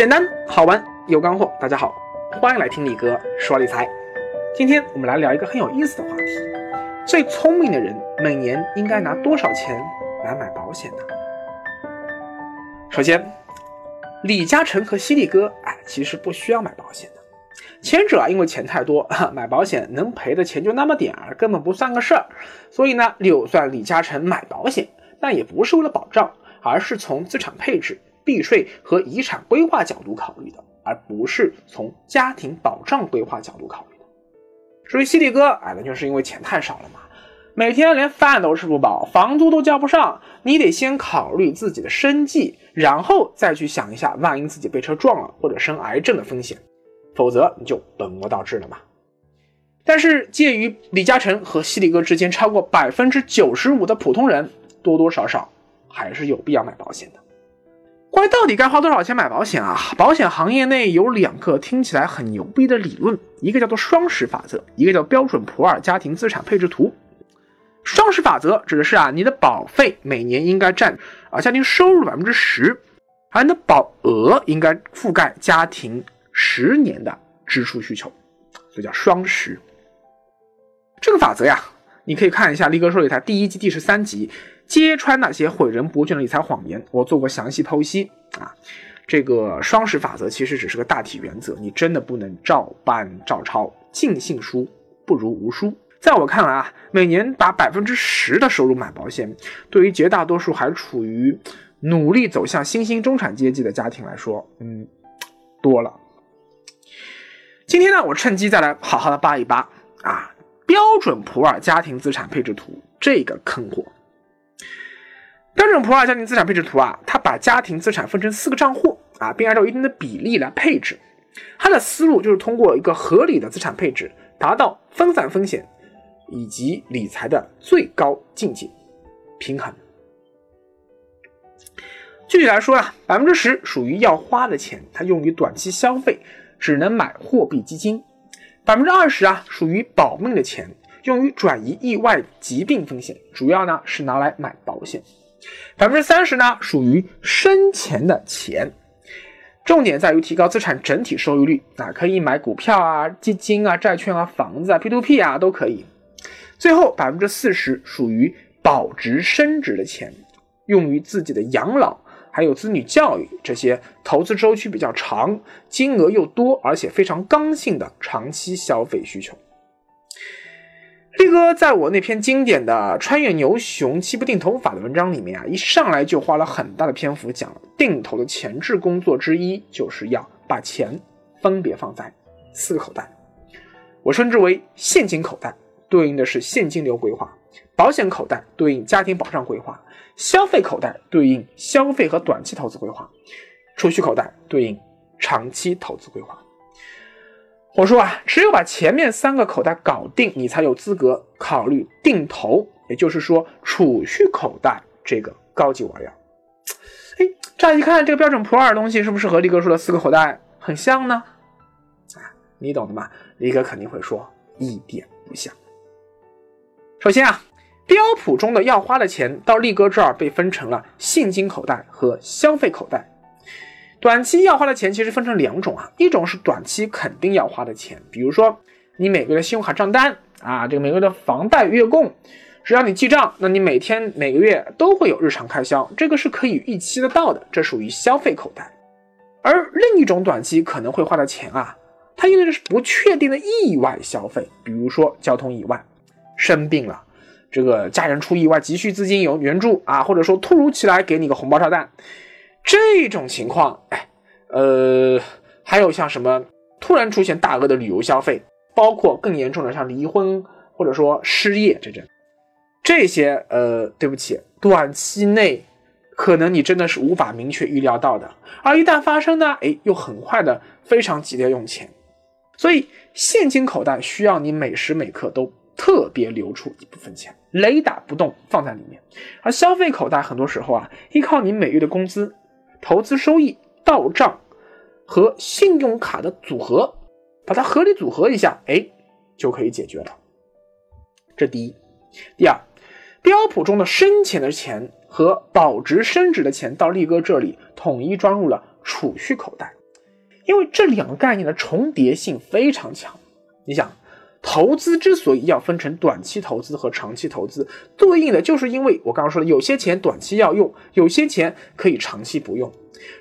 简单好玩有干货，大家好，欢迎来听李哥说理财。今天我们来聊一个很有意思的话题：最聪明的人每年应该拿多少钱来买保险呢？首先，李嘉诚和犀利哥，哎，其实不需要买保险的。前者啊，因为钱太多，买保险能赔的钱就那么点儿，根本不算个事儿。所以呢，就算李嘉诚买保险，但也不是为了保障，而是从资产配置。避税和遗产规划角度考虑的，而不是从家庭保障规划角度考虑的。至于犀利哥，哎，那就是因为钱太少了嘛，每天连饭都吃不饱，房租都交不上，你得先考虑自己的生计，然后再去想一下，万一自己被车撞了或者生癌症的风险，否则你就本末倒置了嘛。但是介于李嘉诚和犀利哥之间超过百分之九十五的普通人，多多少少还是有必要买保险的。关于到底该花多少钱买保险啊？保险行业内有两个听起来很牛逼的理论，一个叫做双十法则，一个叫标准普尔家庭资产配置图。双十法则指的是啊，你的保费每年应该占啊家庭收入百分之十，而你的保额应该覆盖家庭十年的支出需求，所以叫双十。这个法则呀，你可以看一下力哥说理财第一季第十三集。揭穿那些毁人不倦的理财谎言，我做过详细剖析啊。这个双十法则其实只是个大体原则，你真的不能照搬照抄。尽信书不如无书。在我看来啊，每年把百分之十的收入买保险，对于绝大多数还处于努力走向新兴中产阶级的家庭来说，嗯，多了。今天呢，我趁机再来好好的扒一扒啊，标准普尔家庭资产配置图这个坑货。标准普尔家庭资产配置图啊，它把家庭资产分成四个账户啊，并按照一定的比例来配置。它的思路就是通过一个合理的资产配置，达到分散风险以及理财的最高境界平衡。具体来说啊，百分之十属于要花的钱，它用于短期消费，只能买货币基金；百分之二十啊，属于保命的钱，用于转移意外疾病风险，主要呢是拿来买保险。百分之三十呢，属于生钱的钱，重点在于提高资产整体收益率啊，可以买股票啊、基金啊、债券啊、房子啊、P to P 啊都可以。最后百分之四十属于保值升值的钱，用于自己的养老，还有子女教育这些投资周期比较长、金额又多而且非常刚性的长期消费需求。力哥在我那篇经典的《穿越牛熊七步定投法》的文章里面啊，一上来就花了很大的篇幅讲定投的前置工作之一，就是要把钱分别放在四个口袋，我称之为现金口袋，对应的是现金流规划；保险口袋对应家庭保障规划；消费口袋对应消费和短期投资规划；储蓄口袋对应长期投资规划。我说啊，只有把前面三个口袋搞定，你才有资格考虑定投，也就是说储蓄口袋这个高级玩意儿。哎，乍一看这个标准普尔东西是不是和力哥说的四个口袋很像呢？啊，你懂的嘛？力哥肯定会说一点不像。首先啊，标普中的要花的钱到力哥这儿被分成了现金口袋和消费口袋。短期要花的钱其实分成两种啊，一种是短期肯定要花的钱，比如说你每个月信用卡账单啊，这个每个月的房贷月供，只要你记账，那你每天每个月都会有日常开销，这个是可以预期得到的，这属于消费口袋。而另一种短期可能会花的钱啊，它意味着是不确定的意外消费，比如说交通意外、生病了，这个家人出意外急需资金有援助啊，或者说突如其来给你个红包炸弹。这种情况，哎，呃，还有像什么突然出现大额的旅游消费，包括更严重的像离婚或者说失业这种，这些呃，对不起，短期内可能你真的是无法明确预料到的，而一旦发生呢，哎，又很快的非常急的用钱，所以现金口袋需要你每时每刻都特别留出一部分钱，雷打不动放在里面，而消费口袋很多时候啊，依靠你每月的工资。投资收益到账和信用卡的组合，把它合理组合一下，哎，就可以解决了。这第一。第二，标普中的生钱的钱和保值升值的钱到力哥这里统一装入了储蓄口袋。因为这两个概念的重叠性非常强。你想，投资之所以要分成短期投资和长期投资，对应的就是因为我刚刚说的，有些钱短期要用，有些钱可以长期不用。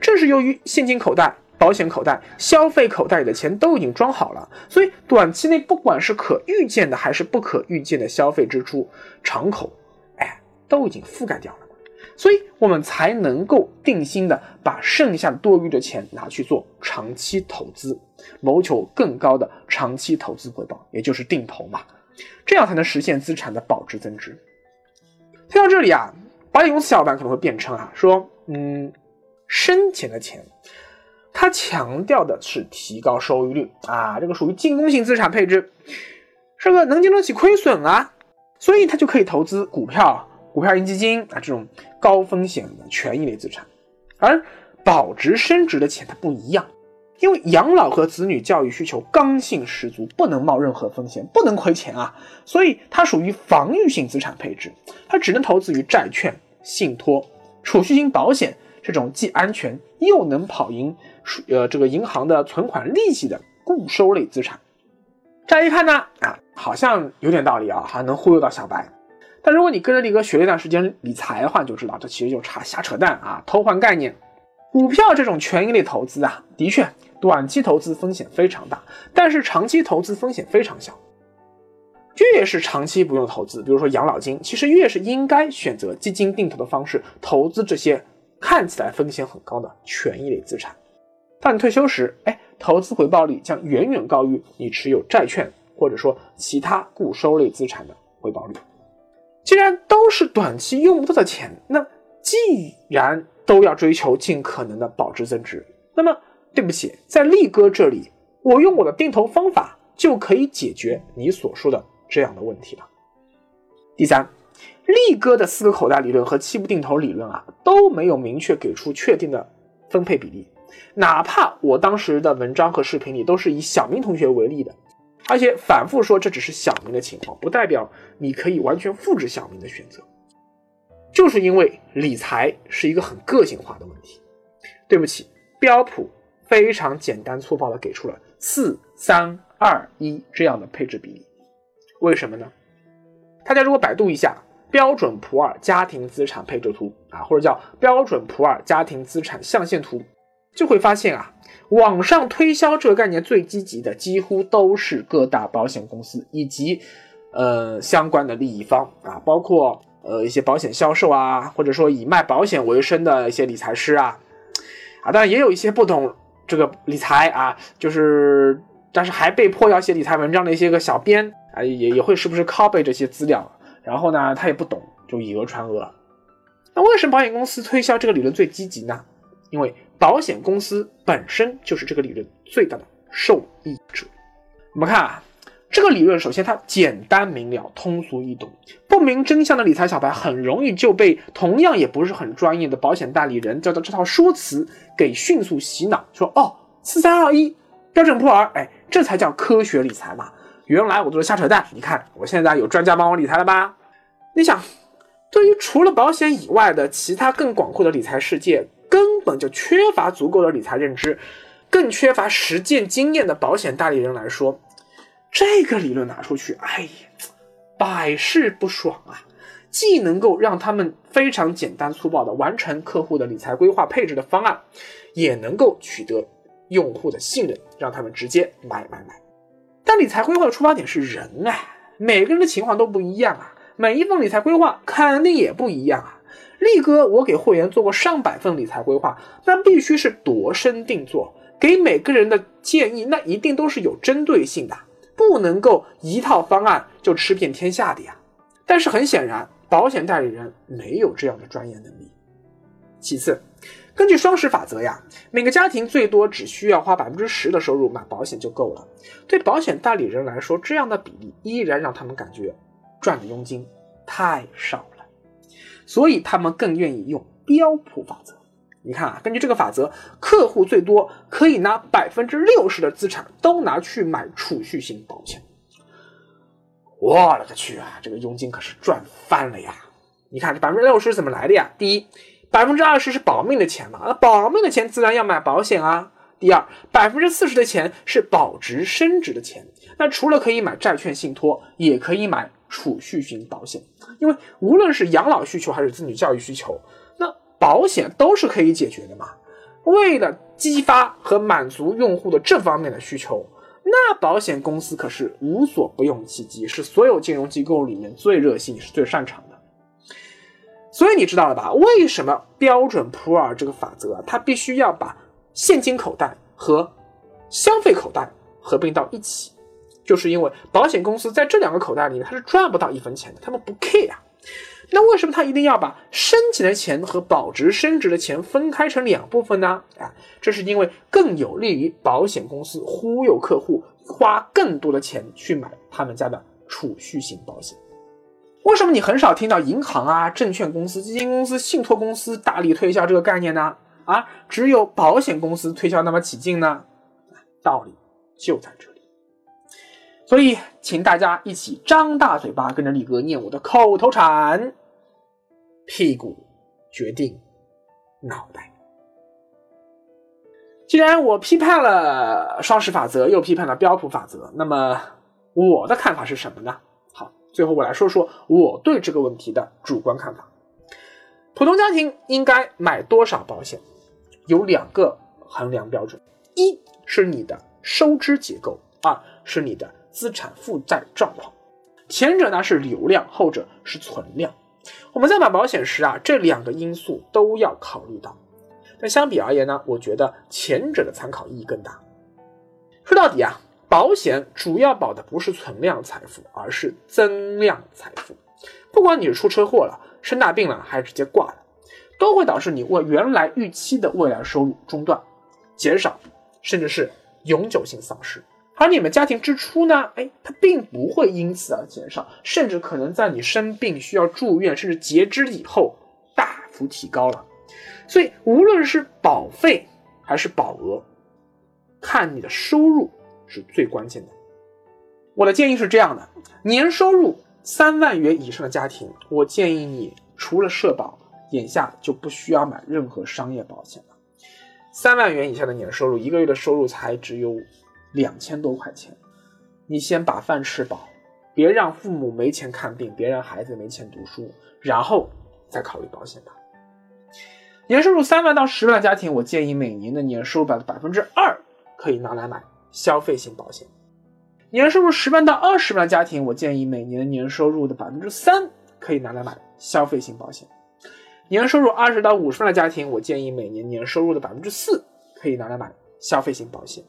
正是由于现金口袋。保险口袋、消费口袋里的钱都已经装好了，所以短期内不管是可预见的还是不可预见的消费支出，敞口，哎，都已经覆盖掉了所以我们才能够定心的把剩下多余的钱拿去做长期投资，谋求更高的长期投资回报，也就是定投嘛，这样才能实现资产的保值增值。听到这里啊，保险公司小伙伴可能会辩称啊，说，嗯，生钱的钱。他强调的是提高收益率啊，这个属于进攻性资产配置，这个能经得起亏损啊，所以他就可以投资股票、股票型基金啊这种高风险的权益类资产。而保值升值的钱它不一样，因为养老和子女教育需求刚性十足，不能冒任何风险，不能亏钱啊，所以它属于防御性资产配置，它只能投资于债券、信托、储蓄型保险这种既安全又能跑赢。呃，这个银行的存款利息的固收类资产，乍一看呢，啊，好像有点道理啊，还能忽悠到小白。但如果你跟着力哥学了一段时间理财的话，就知道这其实就差瞎扯淡啊，偷换概念。股票这种权益类投资啊，的确短期投资风险非常大，但是长期投资风险非常小。越是长期不用投资，比如说养老金，其实越是应该选择基金定投的方式投资这些看起来风险很高的权益类资产。当你退休时，哎，投资回报率将远远高于你持有债券或者说其他固收类资产的回报率。既然都是短期用不到的钱，那既然都要追求尽可能的保值增值，那么对不起，在力哥这里，我用我的定投方法就可以解决你所说的这样的问题了。第三，力哥的四个口袋理论和七步定投理论啊，都没有明确给出确定的分配比例。哪怕我当时的文章和视频里都是以小明同学为例的，而且反复说这只是小明的情况，不代表你可以完全复制小明的选择。就是因为理财是一个很个性化的问题。对不起，标普非常简单粗暴的给出了四三二一这样的配置比例。为什么呢？大家如果百度一下标准普尔家庭资产配置图啊，或者叫标准普尔家庭资产象限图。就会发现啊，网上推销这个概念最积极的几乎都是各大保险公司以及呃相关的利益方啊，包括呃一些保险销售啊，或者说以卖保险为生的一些理财师啊，啊，当然也有一些不懂这个理财啊，就是但是还被迫要写理财文章的一些个小编啊，也也会时不时拷贝这些资料，然后呢，他也不懂，就以讹传讹。那为什么保险公司推销这个理论最积极呢？因为保险公司本身就是这个理论最大的受益者。我们看啊，这个理论首先它简单明了、通俗易懂，不明真相的理财小白很容易就被同样也不是很专业的保险代理人叫做这套说辞给迅速洗脑，说哦，四三二一标准普尔，哎，这才叫科学理财嘛！原来我都是瞎扯淡。你看，我现在有专家帮我理财了吧？你想，对于除了保险以外的其他更广阔的理财世界。根本就缺乏足够的理财认知，更缺乏实践经验的保险代理人来说，这个理论拿出去，哎呀，百试不爽啊！既能够让他们非常简单粗暴的完成客户的理财规划配置的方案，也能够取得用户的信任，让他们直接买买买。但理财规划的出发点是人啊，每个人的情况都不一样啊，每一份理财规划肯定也不一样啊。力哥，我给会员做过上百份理财规划，那必须是度身定做，给每个人的建议，那一定都是有针对性的，不能够一套方案就吃遍天下的呀。但是很显然，保险代理人没有这样的专业能力。其次，根据双十法则呀，每个家庭最多只需要花百分之十的收入买保险就够了。对保险代理人来说，这样的比例依然让他们感觉赚的佣金太少。所以他们更愿意用标普法则。你看啊，根据这个法则，客户最多可以拿百分之六十的资产都拿去买储蓄型保险。我勒个去啊，这个佣金可是赚翻了呀！你看这百分之六十怎么来的呀？第一，百分之二十是保命的钱嘛，那保命的钱自然要买保险啊。第二，百分之四十的钱是保值升值的钱，那除了可以买债券信托，也可以买储蓄型保险，因为无论是养老需求还是子女教育需求，那保险都是可以解决的嘛。为了激发和满足用户的这方面的需求，那保险公司可是无所不用其极，是所有金融机构里面最热心、也是最擅长的。所以你知道了吧？为什么标准普尔这个法则，它必须要把现金口袋和消费口袋合并到一起，就是因为保险公司在这两个口袋里面它是赚不到一分钱的，他们不 care 啊。那为什么他一定要把生钱的钱和保值升值的钱分开成两部分呢？啊，这是因为更有利于保险公司忽悠客户花更多的钱去买他们家的储蓄型保险。为什么你很少听到银行啊、证券公司、基金公司、信托公司大力推销这个概念呢？啊，只有保险公司推销那么起劲呢？道理就在这里。所以，请大家一起张大嘴巴，跟着力哥念我的口头禅：屁股决定脑袋。既然我批判了双十法则，又批判了标普法则，那么我的看法是什么呢？好，最后我来说说我对这个问题的主观看法。普通家庭应该买多少保险？有两个衡量标准：一是你的收支结构，二是你的资产负债状况。前者呢是流量，后者是存量。我们在买保险时啊，这两个因素都要考虑到。但相比而言呢，我觉得前者的参考意义更大。说到底啊，保险主要保的不是存量财富，而是增量财富。不管你是出车祸了、生大病了，还是直接挂了。都会导致你为原来预期的未来收入中断、减少，甚至是永久性丧失。而你们家庭支出呢？哎，它并不会因此而减少，甚至可能在你生病需要住院，甚至截肢以后大幅提高了。所以，无论是保费还是保额，看你的收入是最关键的。我的建议是这样的：年收入三万元以上的家庭，我建议你除了社保。眼下就不需要买任何商业保险了。三万元以下的年收入，一个月的收入才只有两千多块钱，你先把饭吃饱，别让父母没钱看病，别让孩子没钱读书，然后再考虑保险吧。年收入三万到十万家庭，我建议每年的年收入的百分之二可以拿来买消费型保险。年收入十万到二十万的家庭，我建议每年年收入的百分之三可以拿来买消费型保险。年收入二十到五十万的家庭，我建议每年年收入的百分之四可以拿来买消费型保险。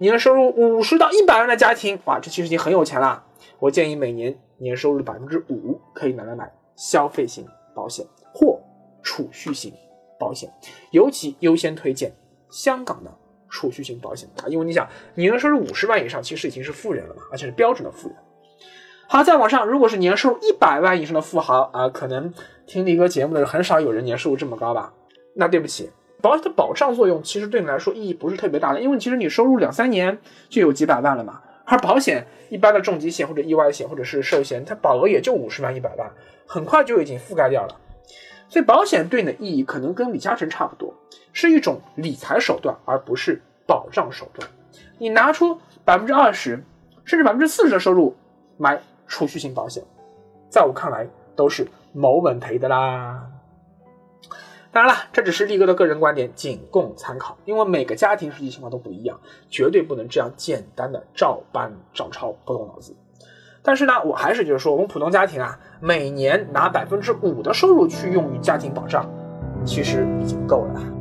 年收入五十到一百万的家庭，哇，这其实已经很有钱了。我建议每年年收入的百分之五可以拿来买消费型保险或储蓄型保险，尤其优先推荐香港的储蓄型保险啊，因为你想，年收入五十万以上，其实已经是富人了嘛，而且是标准的富人。好，再往上，如果是年收入一百万以上的富豪啊，可能听力哥节目的人很少有人年收入这么高吧？那对不起，保险的保障作用其实对你来说意义不是特别大的，因为其实你收入两三年就有几百万了嘛。而保险一般的重疾险或者意外险或者是寿险，它保额也就五十万一百万，很快就已经覆盖掉了。所以保险对你的意义可能跟李嘉诚差不多，是一种理财手段，而不是保障手段。你拿出百分之二十甚至百分之四十的收入买。储蓄型保险，在我看来都是冇问题的啦。当然了，这只是力哥的个人观点，仅供参考。因为每个家庭实际情况都不一样，绝对不能这样简单的照搬照抄，不动脑子。但是呢，我还是就是说，我们普通家庭啊，每年拿百分之五的收入去用于家庭保障，其实已经够了。